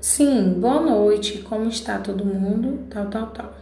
Sim, boa noite, como está todo mundo? Tal, tal, tal.